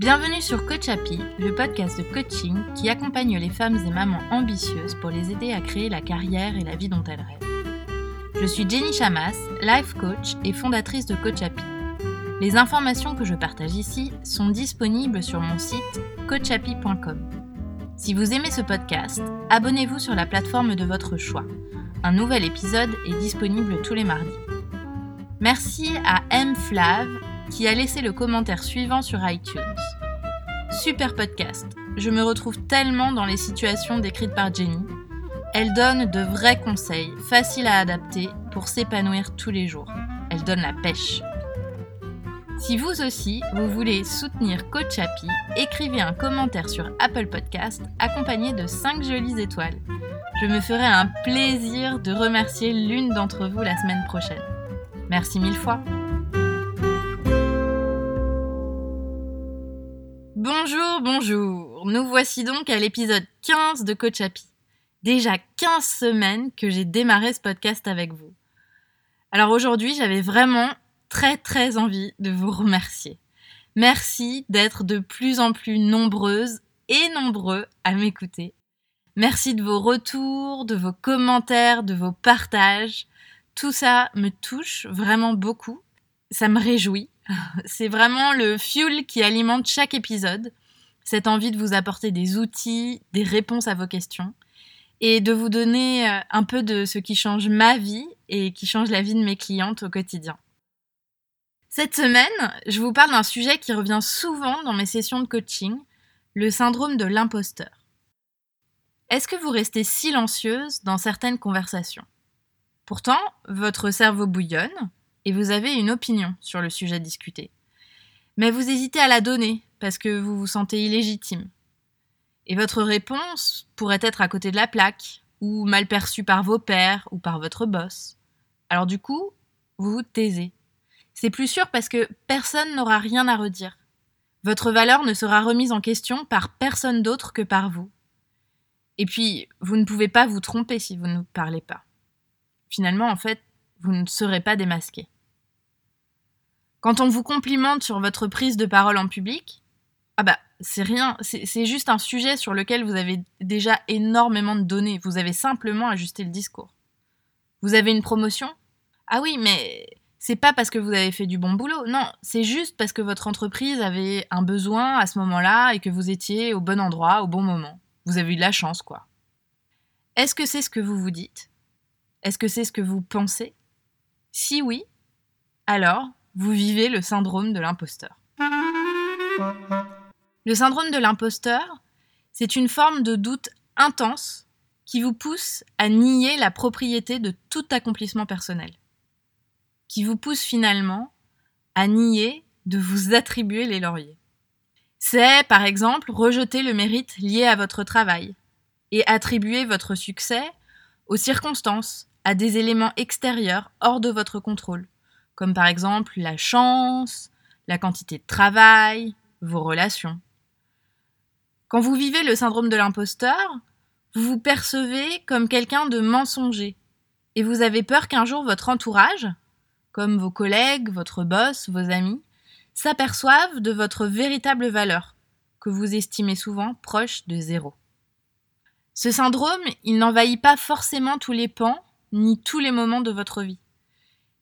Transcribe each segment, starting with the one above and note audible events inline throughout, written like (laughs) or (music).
Bienvenue sur Coach Happy, le podcast de coaching qui accompagne les femmes et mamans ambitieuses pour les aider à créer la carrière et la vie dont elles rêvent. Je suis Jenny Chamas, life coach et fondatrice de Coach Happy. Les informations que je partage ici sont disponibles sur mon site coachappy.com. Si vous aimez ce podcast, abonnez-vous sur la plateforme de votre choix. Un nouvel épisode est disponible tous les mardis. Merci à M. Flav qui a laissé le commentaire suivant sur iTunes. Super podcast, je me retrouve tellement dans les situations décrites par Jenny. Elle donne de vrais conseils, faciles à adapter pour s'épanouir tous les jours. Elle donne la pêche. Si vous aussi, vous voulez soutenir Coach Happy, écrivez un commentaire sur Apple Podcast accompagné de 5 jolies étoiles. Je me ferai un plaisir de remercier l'une d'entre vous la semaine prochaine. Merci mille fois. Bonjour, bonjour. Nous voici donc à l'épisode 15 de Coach Happy. Déjà 15 semaines que j'ai démarré ce podcast avec vous. Alors aujourd'hui, j'avais vraiment très très envie de vous remercier. Merci d'être de plus en plus nombreuses et nombreux à m'écouter. Merci de vos retours, de vos commentaires, de vos partages. Tout ça me touche vraiment beaucoup. Ça me réjouit (laughs) c'est vraiment le fuel qui alimente chaque épisode, cette envie de vous apporter des outils, des réponses à vos questions, et de vous donner euh, un peu de ce qui change ma vie et qui change la vie de mes clientes au quotidien. Cette semaine, je vous parle d'un sujet qui revient souvent dans mes sessions de coaching, le syndrome de l'imposteur. Est-ce que vous restez silencieuse dans certaines conversations? Pourtant, votre cerveau bouillonne, et vous avez une opinion sur le sujet discuté. Mais vous hésitez à la donner parce que vous vous sentez illégitime. Et votre réponse pourrait être à côté de la plaque, ou mal perçue par vos pairs ou par votre boss. Alors du coup, vous vous taisez. C'est plus sûr parce que personne n'aura rien à redire. Votre valeur ne sera remise en question par personne d'autre que par vous. Et puis, vous ne pouvez pas vous tromper si vous ne parlez pas. Finalement, en fait, vous ne serez pas démasqué. Quand on vous complimente sur votre prise de parole en public, ah bah c'est rien, c'est juste un sujet sur lequel vous avez déjà énormément de données, vous avez simplement ajusté le discours. Vous avez une promotion? Ah oui, mais c'est pas parce que vous avez fait du bon boulot, non, c'est juste parce que votre entreprise avait un besoin à ce moment-là et que vous étiez au bon endroit, au bon moment. Vous avez eu de la chance, quoi. Est-ce que c'est ce que vous vous dites? Est-ce que c'est ce que vous pensez? Si oui, alors vous vivez le syndrome de l'imposteur. Le syndrome de l'imposteur, c'est une forme de doute intense qui vous pousse à nier la propriété de tout accomplissement personnel, qui vous pousse finalement à nier de vous attribuer les lauriers. C'est, par exemple, rejeter le mérite lié à votre travail et attribuer votre succès aux circonstances, à des éléments extérieurs hors de votre contrôle, comme par exemple la chance, la quantité de travail, vos relations. Quand vous vivez le syndrome de l'imposteur, vous vous percevez comme quelqu'un de mensonger et vous avez peur qu'un jour votre entourage, comme vos collègues, votre boss, vos amis, s'aperçoivent de votre véritable valeur, que vous estimez souvent proche de zéro. Ce syndrome, il n'envahit pas forcément tous les pans ni tous les moments de votre vie.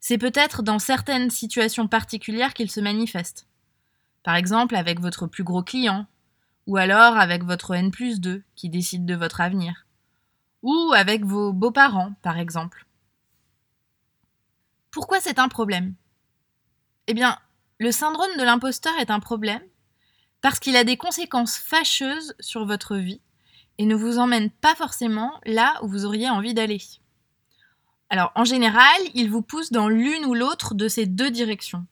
C'est peut-être dans certaines situations particulières qu'il se manifeste. Par exemple avec votre plus gros client, ou alors avec votre N plus 2 qui décide de votre avenir, ou avec vos beaux-parents, par exemple. Pourquoi c'est un problème? Eh bien, le syndrome de l'imposteur est un problème parce qu'il a des conséquences fâcheuses sur votre vie et ne vous emmène pas forcément là où vous auriez envie d'aller. Alors, en général, il vous pousse dans l'une ou l'autre de ces deux directions.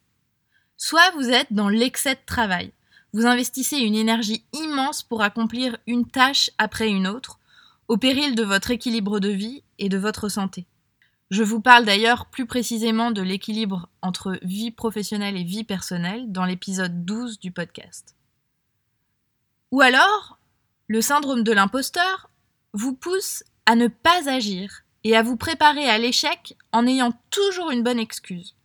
Soit vous êtes dans l'excès de travail. Vous investissez une énergie immense pour accomplir une tâche après une autre, au péril de votre équilibre de vie et de votre santé. Je vous parle d'ailleurs plus précisément de l'équilibre entre vie professionnelle et vie personnelle dans l'épisode 12 du podcast. Ou alors, le syndrome de l'imposteur vous pousse à ne pas agir et à vous préparer à l'échec en ayant toujours une bonne excuse.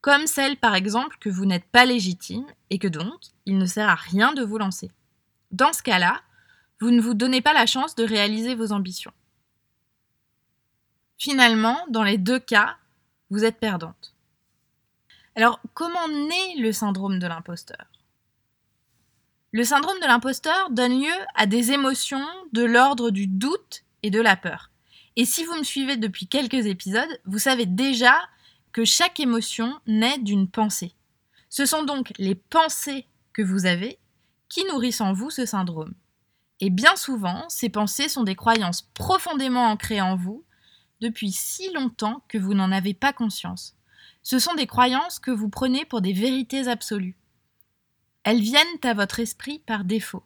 Comme celle par exemple que vous n'êtes pas légitime et que donc il ne sert à rien de vous lancer. Dans ce cas-là, vous ne vous donnez pas la chance de réaliser vos ambitions. Finalement, dans les deux cas, vous êtes perdante. Alors, comment naît le syndrome de l'imposteur? Le syndrome de l'imposteur donne lieu à des émotions de l'ordre du doute et de la peur. Et si vous me suivez depuis quelques épisodes, vous savez déjà que chaque émotion naît d'une pensée. Ce sont donc les pensées que vous avez qui nourrissent en vous ce syndrome. Et bien souvent, ces pensées sont des croyances profondément ancrées en vous depuis si longtemps que vous n'en avez pas conscience. Ce sont des croyances que vous prenez pour des vérités absolues. Elles viennent à votre esprit par défaut.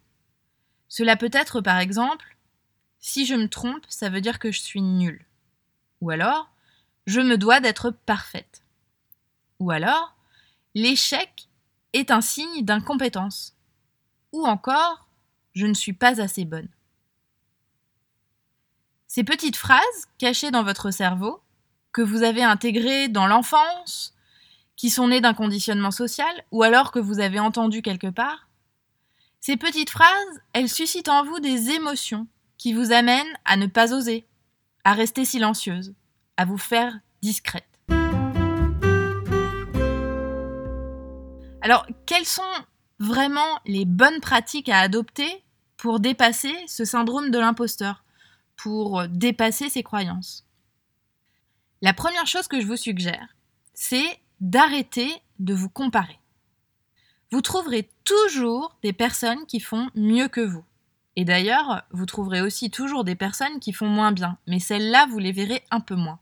Cela peut être par exemple si je me trompe, ça veut dire que je suis nulle. Ou alors je me dois d'être parfaite. Ou alors l'échec est un signe d'incompétence. Ou encore je ne suis pas assez bonne. Ces petites phrases cachées dans votre cerveau, que vous avez intégrées dans l'enfance, qui sont nées d'un conditionnement social, ou alors que vous avez entendues quelque part, ces petites phrases, elles suscitent en vous des émotions qui vous amènent à ne pas oser, à rester silencieuse, à vous faire discrète. Alors, quelles sont vraiment les bonnes pratiques à adopter pour dépasser ce syndrome de l'imposteur, pour dépasser ses croyances? La première chose que je vous suggère, c'est d'arrêter de vous comparer. Vous trouverez toujours des personnes qui font mieux que vous. Et d'ailleurs, vous trouverez aussi toujours des personnes qui font moins bien, mais celles-là, vous les verrez un peu moins.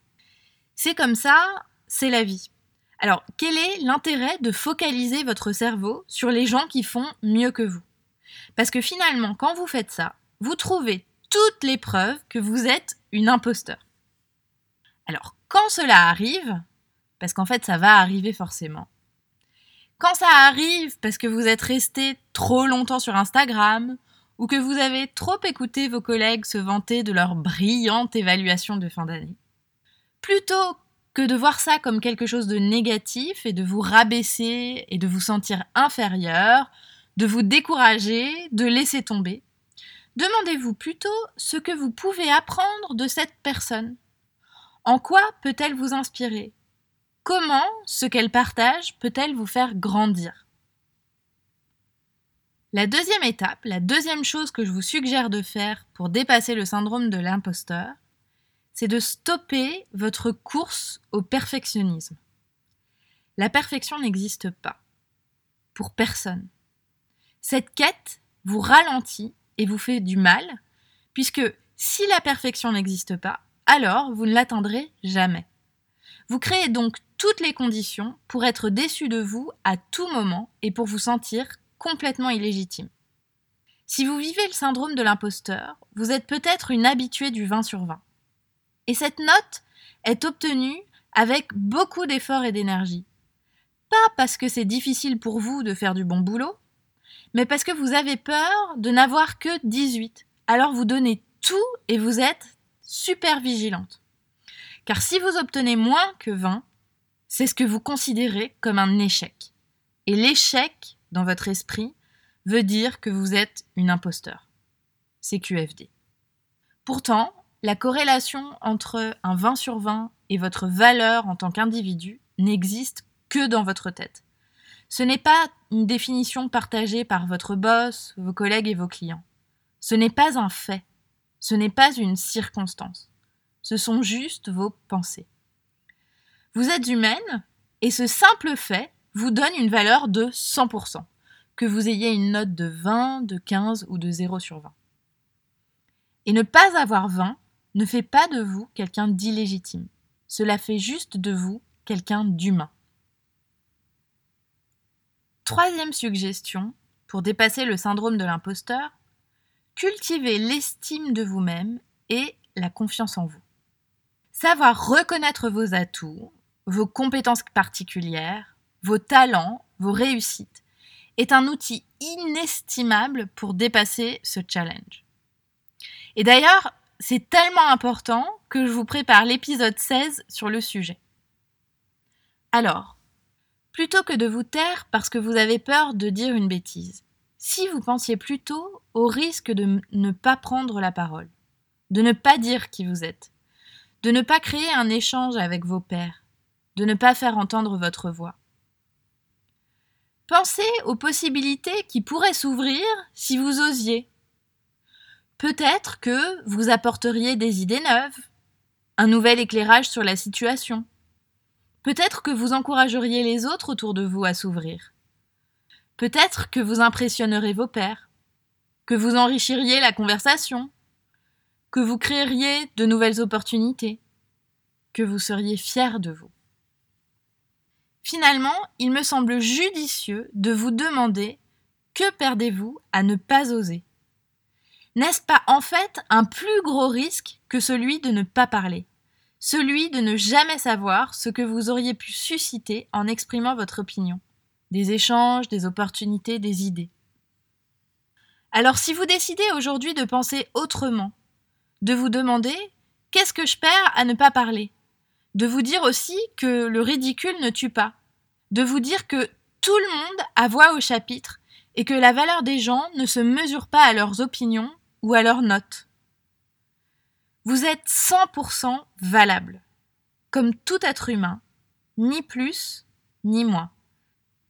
C'est comme ça, c'est la vie. Alors, quel est l'intérêt de focaliser votre cerveau sur les gens qui font mieux que vous? Parce que finalement, quand vous faites ça, vous trouvez toutes les preuves que vous êtes une imposteur. Alors, quand cela arrive, parce qu'en fait ça va arriver forcément, quand ça arrive parce que vous êtes resté trop longtemps sur Instagram, ou que vous avez trop écouté vos collègues se vanter de leur brillante évaluation de fin d'année, plutôt que de voir ça comme quelque chose de négatif et de vous rabaisser et de vous sentir inférieur, de vous décourager, de laisser tomber. Demandez-vous plutôt ce que vous pouvez apprendre de cette personne. En quoi peut-elle vous inspirer? Comment ce qu'elle partage peut-elle vous faire grandir? La deuxième étape, la deuxième chose que je vous suggère de faire pour dépasser le syndrome de l'imposteur, c'est de stopper votre course au perfectionnisme. La perfection n'existe pas. Pour personne. Cette quête vous ralentit et vous fait du mal, puisque si la perfection n'existe pas, alors vous ne l'atteindrez jamais. Vous créez donc toutes les conditions pour être déçu de vous à tout moment et pour vous sentir complètement illégitime. Si vous vivez le syndrome de l'imposteur, vous êtes peut-être une habituée du 20 sur 20. Et cette note est obtenue avec beaucoup d'efforts et d'énergie. Pas parce que c'est difficile pour vous de faire du bon boulot, mais parce que vous avez peur de n'avoir que 18. Alors vous donnez tout et vous êtes super vigilante. Car si vous obtenez moins que 20, c'est ce que vous considérez comme un échec. Et l'échec, dans votre esprit, veut dire que vous êtes une imposteur. C'est QFD. Pourtant, la corrélation entre un 20 sur 20 et votre valeur en tant qu'individu n'existe que dans votre tête. Ce n'est pas une définition partagée par votre boss, vos collègues et vos clients. Ce n'est pas un fait. Ce n'est pas une circonstance. Ce sont juste vos pensées. Vous êtes humaine et ce simple fait vous donne une valeur de 100%, que vous ayez une note de 20, de 15 ou de 0 sur 20. Et ne pas avoir 20 ne fait pas de vous quelqu'un d'illégitime. Cela fait juste de vous quelqu'un d'humain. Troisième suggestion, pour dépasser le syndrome de l'imposteur, cultivez l'estime de vous-même et la confiance en vous. Savoir reconnaître vos atouts, vos compétences particulières, vos talents, vos réussites, est un outil inestimable pour dépasser ce challenge. Et d'ailleurs, c'est tellement important que je vous prépare l'épisode 16 sur le sujet. Alors, Plutôt que de vous taire parce que vous avez peur de dire une bêtise, si vous pensiez plutôt au risque de ne pas prendre la parole, de ne pas dire qui vous êtes, de ne pas créer un échange avec vos pairs, de ne pas faire entendre votre voix. Pensez aux possibilités qui pourraient s'ouvrir si vous osiez. Peut-être que vous apporteriez des idées neuves, un nouvel éclairage sur la situation. Peut-être que vous encourageriez les autres autour de vous à s'ouvrir. Peut-être que vous impressionnerez vos pairs, que vous enrichiriez la conversation, que vous créeriez de nouvelles opportunités, que vous seriez fier de vous. Finalement, il me semble judicieux de vous demander que perdez-vous à ne pas oser? N'est-ce pas en fait un plus gros risque que celui de ne pas parler? Celui de ne jamais savoir ce que vous auriez pu susciter en exprimant votre opinion. Des échanges, des opportunités, des idées. Alors si vous décidez aujourd'hui de penser autrement, de vous demander qu'est-ce que je perds à ne pas parler, de vous dire aussi que le ridicule ne tue pas, de vous dire que tout le monde a voix au chapitre et que la valeur des gens ne se mesure pas à leurs opinions ou à leurs notes. Vous êtes 100% valable, comme tout être humain, ni plus ni moins.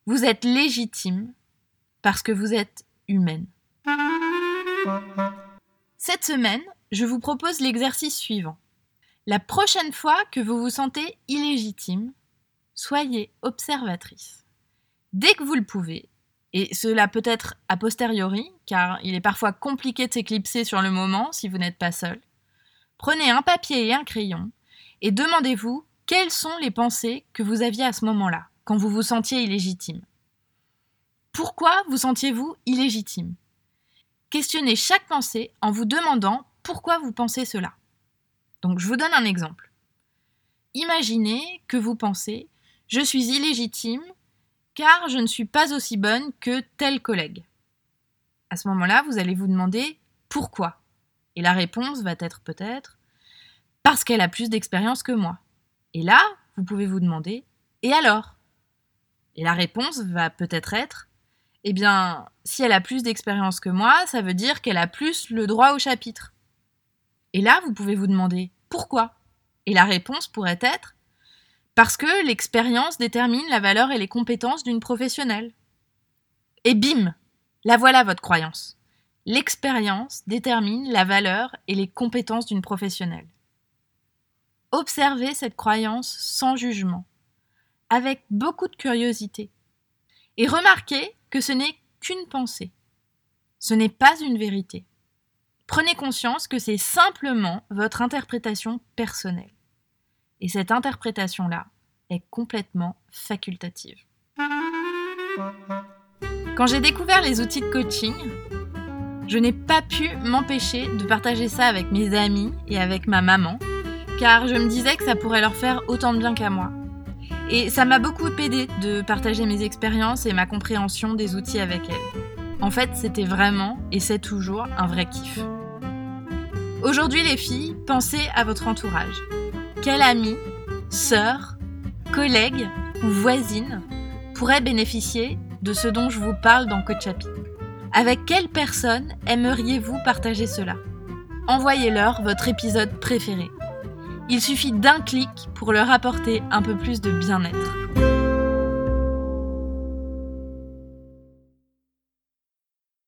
Vous êtes légitime parce que vous êtes humaine. Cette semaine, je vous propose l'exercice suivant. La prochaine fois que vous vous sentez illégitime, soyez observatrice. Dès que vous le pouvez, et cela peut être a posteriori, car il est parfois compliqué de s'éclipser sur le moment si vous n'êtes pas seul, prenez un papier et un crayon et demandez-vous quelles sont les pensées que vous aviez à ce moment-là quand vous vous sentiez illégitime. Pourquoi vous sentiez-vous illégitime? Questionnez chaque pensée en vous demandant pourquoi vous pensez cela. Donc je vous donne un exemple. Imaginez que vous pensez je suis illégitime car je ne suis pas aussi bonne que tel collègue. À ce moment-là, vous allez vous demander pourquoi. Et la réponse va être peut-être parce qu'elle a plus d'expérience que moi. Et là, vous pouvez vous demander et alors? Et la réponse va peut-être être Eh bien, si elle a plus d'expérience que moi, ça veut dire qu'elle a plus le droit au chapitre. Et là, vous pouvez vous demander Pourquoi? Et la réponse pourrait être Parce que l'expérience détermine la valeur et les compétences d'une professionnelle. Et bim La voilà votre croyance. L'expérience détermine la valeur et les compétences d'une professionnelle. Observez cette croyance sans jugement avec beaucoup de curiosité. Et remarquez que ce n'est qu'une pensée. Ce n'est pas une vérité. Prenez conscience que c'est simplement votre interprétation personnelle. Et cette interprétation-là est complètement facultative. Quand j'ai découvert les outils de coaching, je n'ai pas pu m'empêcher de partager ça avec mes amis et avec ma maman, car je me disais que ça pourrait leur faire autant de bien qu'à moi. Et ça m'a beaucoup aidé de partager mes expériences et ma compréhension des outils avec elle. En fait, c'était vraiment, et c'est toujours, un vrai kiff. Aujourd'hui, les filles, pensez à votre entourage. Quelle amie, sœur, collègue ou voisine pourrait bénéficier de ce dont je vous parle dans Coachapi Avec quelle personne aimeriez-vous partager cela? Envoyez-leur votre épisode préféré. Il suffit d'un clic pour leur apporter un peu plus de bien-être.